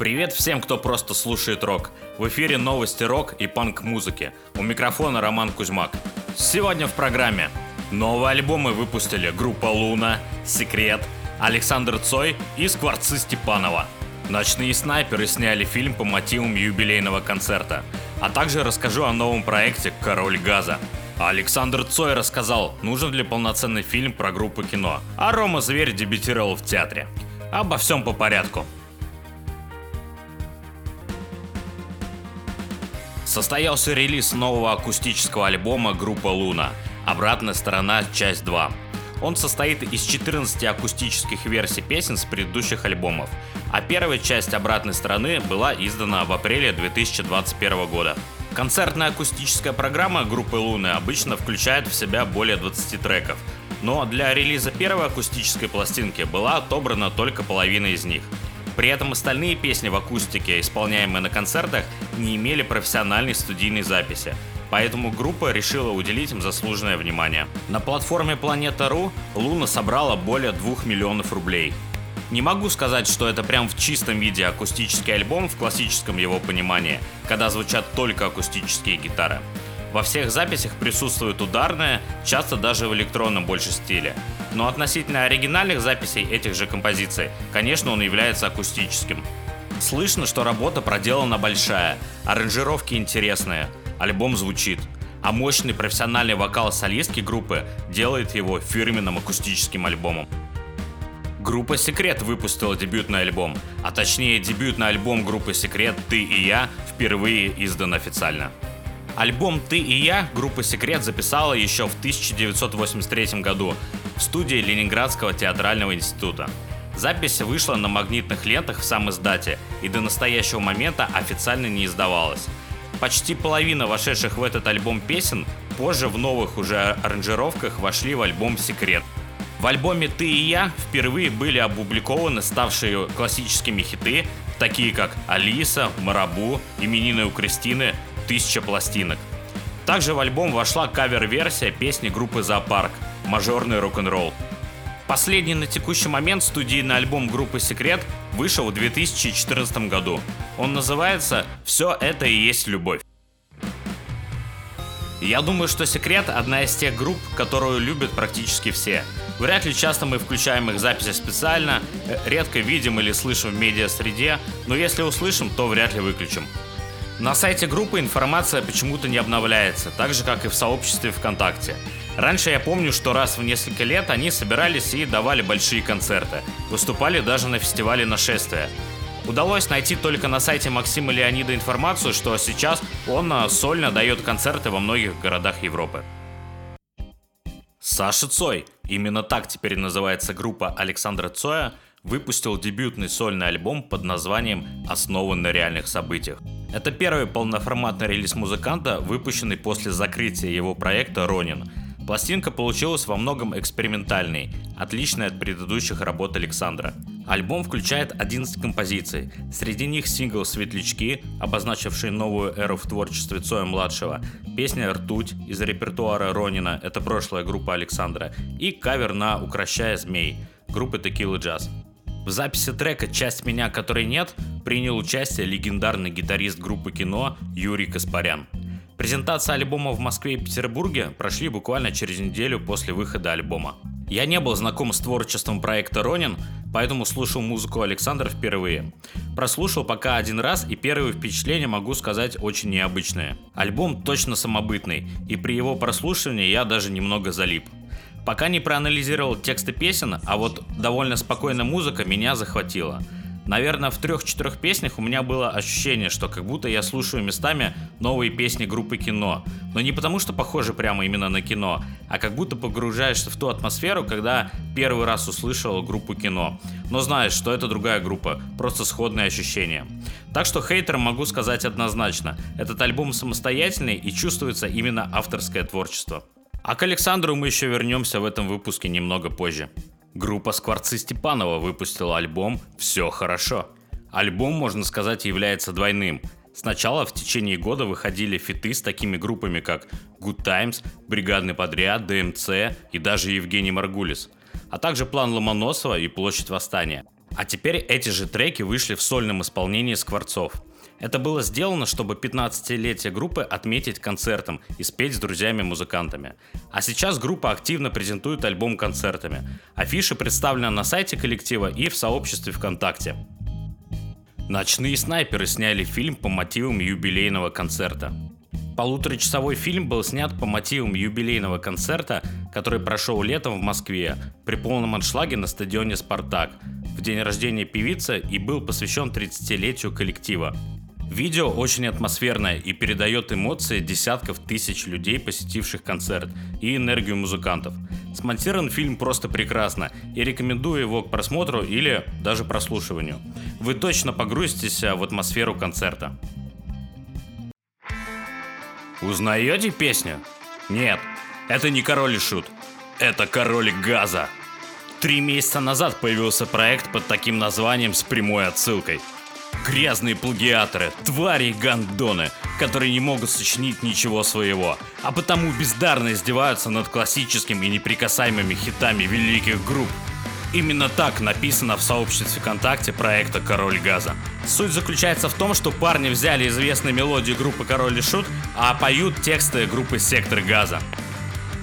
Привет всем, кто просто слушает рок. В эфире новости рок и панк-музыки. У микрофона Роман Кузьмак. Сегодня в программе новые альбомы выпустили группа Луна, Секрет, Александр Цой и Скворцы Степанова. Ночные снайперы сняли фильм по мотивам юбилейного концерта. А также расскажу о новом проекте «Король газа». Александр Цой рассказал, нужен ли полноценный фильм про группу кино. А Рома Зверь дебютировал в театре. Обо всем по порядку. Состоялся релиз нового акустического альбома группы Луна «Обратная сторона. Часть 2». Он состоит из 14 акустических версий песен с предыдущих альбомов, а первая часть обратной стороны была издана в апреле 2021 года. Концертная акустическая программа группы Луны обычно включает в себя более 20 треков, но для релиза первой акустической пластинки была отобрана только половина из них – при этом остальные песни в акустике, исполняемые на концертах, не имели профессиональной студийной записи. Поэтому группа решила уделить им заслуженное внимание. На платформе Planeta.ru Луна собрала более 2 миллионов рублей. Не могу сказать, что это прям в чистом виде акустический альбом в классическом его понимании, когда звучат только акустические гитары. Во всех записях присутствует ударная, часто даже в электронном больше стиле. Но относительно оригинальных записей этих же композиций, конечно, он является акустическим. Слышно, что работа проделана большая, аранжировки интересные, альбом звучит, а мощный профессиональный вокал солистки группы делает его фирменным акустическим альбомом. Группа Секрет выпустила дебютный альбом, а точнее дебютный альбом группы Секрет «Ты и я» впервые издан официально. Альбом «Ты и я» группа «Секрет» записала еще в 1983 году в студии Ленинградского театрального института. Запись вышла на магнитных лентах в сам издате и до настоящего момента официально не издавалась. Почти половина вошедших в этот альбом песен позже в новых уже аранжировках вошли в альбом «Секрет». В альбоме «Ты и я» впервые были опубликованы ставшие классическими хиты, такие как «Алиса», «Марабу», «Именины у Кристины», тысяча пластинок. Также в альбом вошла кавер-версия песни группы «Зоопарк» «Мажорный рок-н-ролл». Последний на текущий момент студийный альбом группы «Секрет» вышел в 2014 году. Он называется «Все это и есть любовь». Я думаю, что «Секрет» — одна из тех групп, которую любят практически все. Вряд ли часто мы включаем их записи специально, э, редко видим или слышим в медиа-среде, но если услышим, то вряд ли выключим. На сайте группы информация почему-то не обновляется, так же как и в сообществе ВКонтакте. Раньше я помню, что раз в несколько лет они собирались и давали большие концерты, выступали даже на фестивале нашествия. Удалось найти только на сайте Максима Леонида информацию, что сейчас он а, сольно дает концерты во многих городах Европы. Саша Цой, именно так теперь называется группа Александра Цоя, выпустил дебютный сольный альбом под названием «Основан на реальных событиях». Это первый полноформатный релиз музыканта, выпущенный после закрытия его проекта «Ронин». Пластинка получилась во многом экспериментальной, отличной от предыдущих работ Александра. Альбом включает 11 композиций. Среди них сингл «Светлячки», обозначивший новую эру в творчестве Цоя-младшего, песня «Ртуть» из репертуара Ронина, это прошлая группа Александра, и кавер на «Укращая змей» группы Tequila Jazz. В записи трека «Часть меня, которой нет» принял участие легендарный гитарист группы кино Юрий Каспарян. Презентация альбома в Москве и Петербурге прошли буквально через неделю после выхода альбома. Я не был знаком с творчеством проекта «Ронин», поэтому слушал музыку Александра впервые. Прослушал пока один раз, и первые впечатления, могу сказать, очень необычные. Альбом точно самобытный, и при его прослушивании я даже немного залип. Пока не проанализировал тексты песен, а вот довольно спокойная музыка меня захватила. Наверное, в трех-четырех песнях у меня было ощущение, что как будто я слушаю местами новые песни группы кино. Но не потому, что похожи прямо именно на кино, а как будто погружаешься в ту атмосферу, когда первый раз услышал группу кино. Но знаешь, что это другая группа, просто сходные ощущения. Так что хейтерам могу сказать однозначно, этот альбом самостоятельный и чувствуется именно авторское творчество. А к Александру мы еще вернемся в этом выпуске немного позже. Группа Скворцы Степанова выпустила альбом «Все хорошо». Альбом, можно сказать, является двойным. Сначала в течение года выходили фиты с такими группами, как Good Times, Бригадный подряд, ДМЦ и даже Евгений Маргулис, а также План Ломоносова и Площадь Восстания. А теперь эти же треки вышли в сольном исполнении Скворцов. Это было сделано, чтобы 15-летие группы отметить концертом и спеть с друзьями-музыкантами. А сейчас группа активно презентует альбом концертами. Афиши представлены на сайте коллектива и в сообществе ВКонтакте. Ночные снайперы сняли фильм по мотивам юбилейного концерта. Полуторачасовой фильм был снят по мотивам юбилейного концерта, который прошел летом в Москве при полном аншлаге на стадионе «Спартак» в день рождения певицы и был посвящен 30-летию коллектива. Видео очень атмосферное и передает эмоции десятков тысяч людей, посетивших концерт, и энергию музыкантов. Смонтирован фильм просто прекрасно и рекомендую его к просмотру или даже прослушиванию. Вы точно погрузитесь в атмосферу концерта. Узнаете песню? Нет, это не Король и Шут. Это Король Газа. Три месяца назад появился проект под таким названием с прямой отсылкой – Грязные плагиаторы, твари и гандоны, которые не могут сочинить ничего своего, а потому бездарно издеваются над классическими и неприкасаемыми хитами великих групп. Именно так написано в сообществе ВКонтакте проекта «Король газа». Суть заключается в том, что парни взяли известные мелодии группы «Король и Шут», а поют тексты группы «Сектор газа».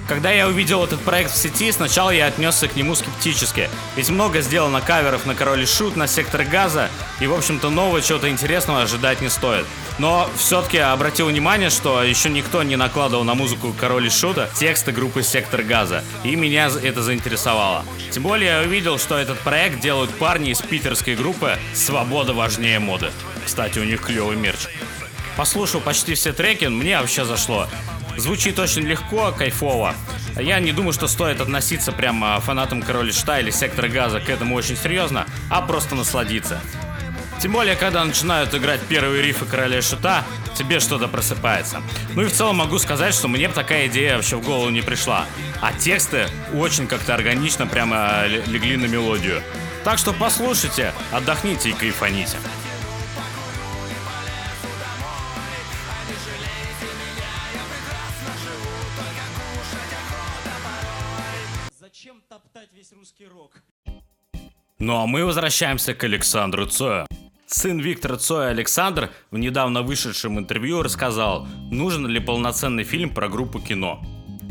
Когда я увидел этот проект в сети, сначала я отнесся к нему скептически. Ведь много сделано каверов на Король и Шут, на Сектор Газа, и, в общем-то, нового чего-то интересного ожидать не стоит. Но все-таки обратил внимание, что еще никто не накладывал на музыку Король и Шута тексты группы Сектор Газа, и меня это заинтересовало. Тем более я увидел, что этот проект делают парни из питерской группы «Свобода важнее моды». Кстати, у них клевый мерч. Послушал почти все треки, мне вообще зашло. Звучит очень легко, кайфово. Я не думаю, что стоит относиться прямо фанатам Короля Шта или Сектора Газа к этому очень серьезно, а просто насладиться. Тем более, когда начинают играть первые рифы Короля Шута, тебе что-то просыпается. Ну и в целом могу сказать, что мне такая идея вообще в голову не пришла. А тексты очень как-то органично прямо легли на мелодию. Так что послушайте, отдохните и кайфаните. Весь русский рок. Ну а мы возвращаемся к Александру Цою. Сын Виктора Цоя Александр в недавно вышедшем интервью рассказал, нужен ли полноценный фильм про группу кино.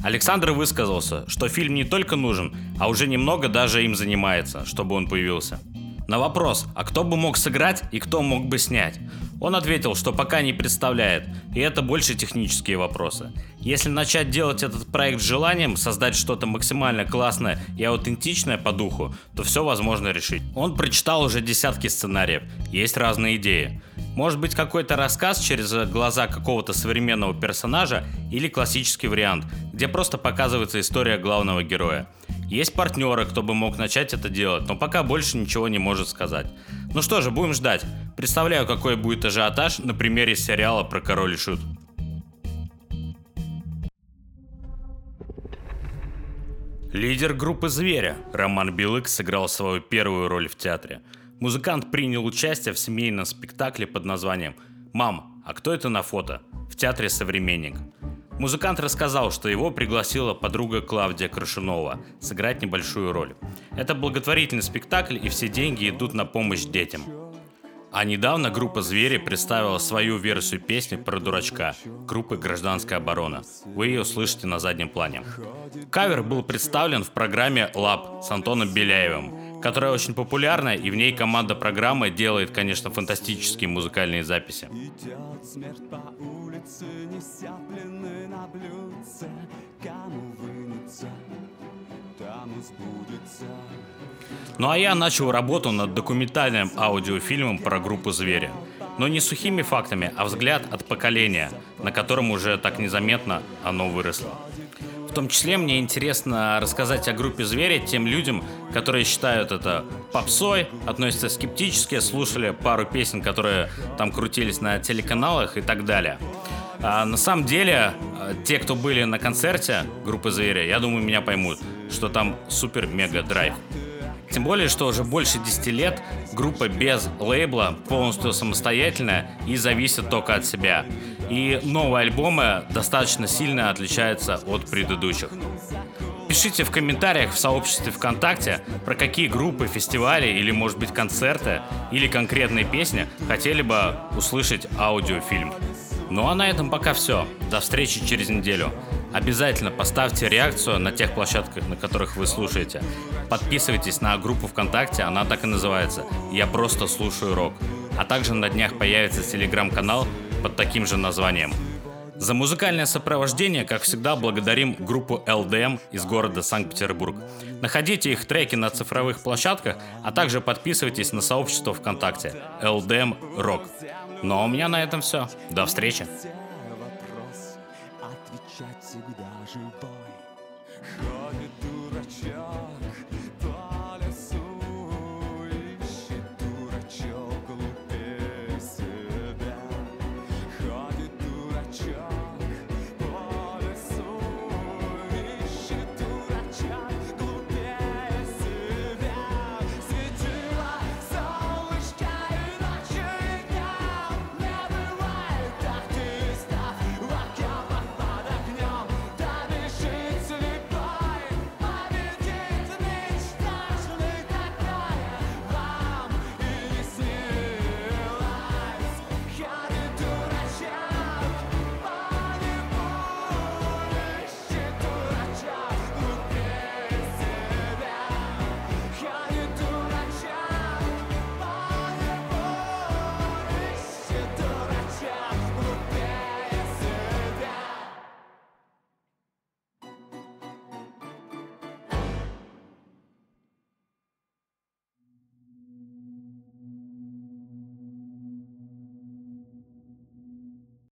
Александр высказался, что фильм не только нужен, а уже немного даже им занимается, чтобы он появился. На вопрос, а кто бы мог сыграть и кто мог бы снять, он ответил, что пока не представляет, и это больше технические вопросы. Если начать делать этот проект с желанием создать что-то максимально классное и аутентичное по духу, то все возможно решить. Он прочитал уже десятки сценариев, есть разные идеи. Может быть какой-то рассказ через глаза какого-то современного персонажа или классический вариант, где просто показывается история главного героя. Есть партнеры, кто бы мог начать это делать, но пока больше ничего не может сказать. Ну что же, будем ждать. Представляю, какой будет ажиотаж на примере сериала про Король и Шут. Лидер группы «Зверя» Роман Белык сыграл свою первую роль в театре. Музыкант принял участие в семейном спектакле под названием «Мам, а кто это на фото?» в театре «Современник». Музыкант рассказал, что его пригласила подруга Клавдия Крашунова сыграть небольшую роль. Это благотворительный спектакль, и все деньги идут на помощь детям. А недавно группа «Звери» представила свою версию песни про дурачка группы «Гражданская оборона». Вы ее слышите на заднем плане. Кавер был представлен в программе «Лаб» с Антоном Беляевым, которая очень популярна, и в ней команда программы делает, конечно, фантастические музыкальные записи. Ну а я начал работу над документальным аудиофильмом про группу «Звери». Но не сухими фактами, а взгляд от поколения, на котором уже так незаметно оно выросло. Том числе мне интересно рассказать о группе «Звери» тем людям, которые считают это попсой, относятся скептически, слушали пару песен, которые там крутились на телеканалах и так далее. А на самом деле, э, те, кто были на концерте группы «Звери», я думаю, меня поймут, что там супер-мега драйв. Тем более, что уже больше 10 лет группа без лейбла, полностью самостоятельная и зависит только от себя. И новые альбомы достаточно сильно отличаются от предыдущих. Пишите в комментариях в сообществе ВКонтакте, про какие группы, фестивали или, может быть, концерты или конкретные песни хотели бы услышать аудиофильм. Ну а на этом пока все. До встречи через неделю. Обязательно поставьте реакцию на тех площадках, на которых вы слушаете. Подписывайтесь на группу ВКонтакте, она так и называется «Я просто слушаю рок». А также на днях появится телеграм-канал под таким же названием. За музыкальное сопровождение, как всегда, благодарим группу LDM из города Санкт-Петербург. Находите их треки на цифровых площадках, а также подписывайтесь на сообщество ВКонтакте LDM Rock. Ну а у меня на этом все. До встречи.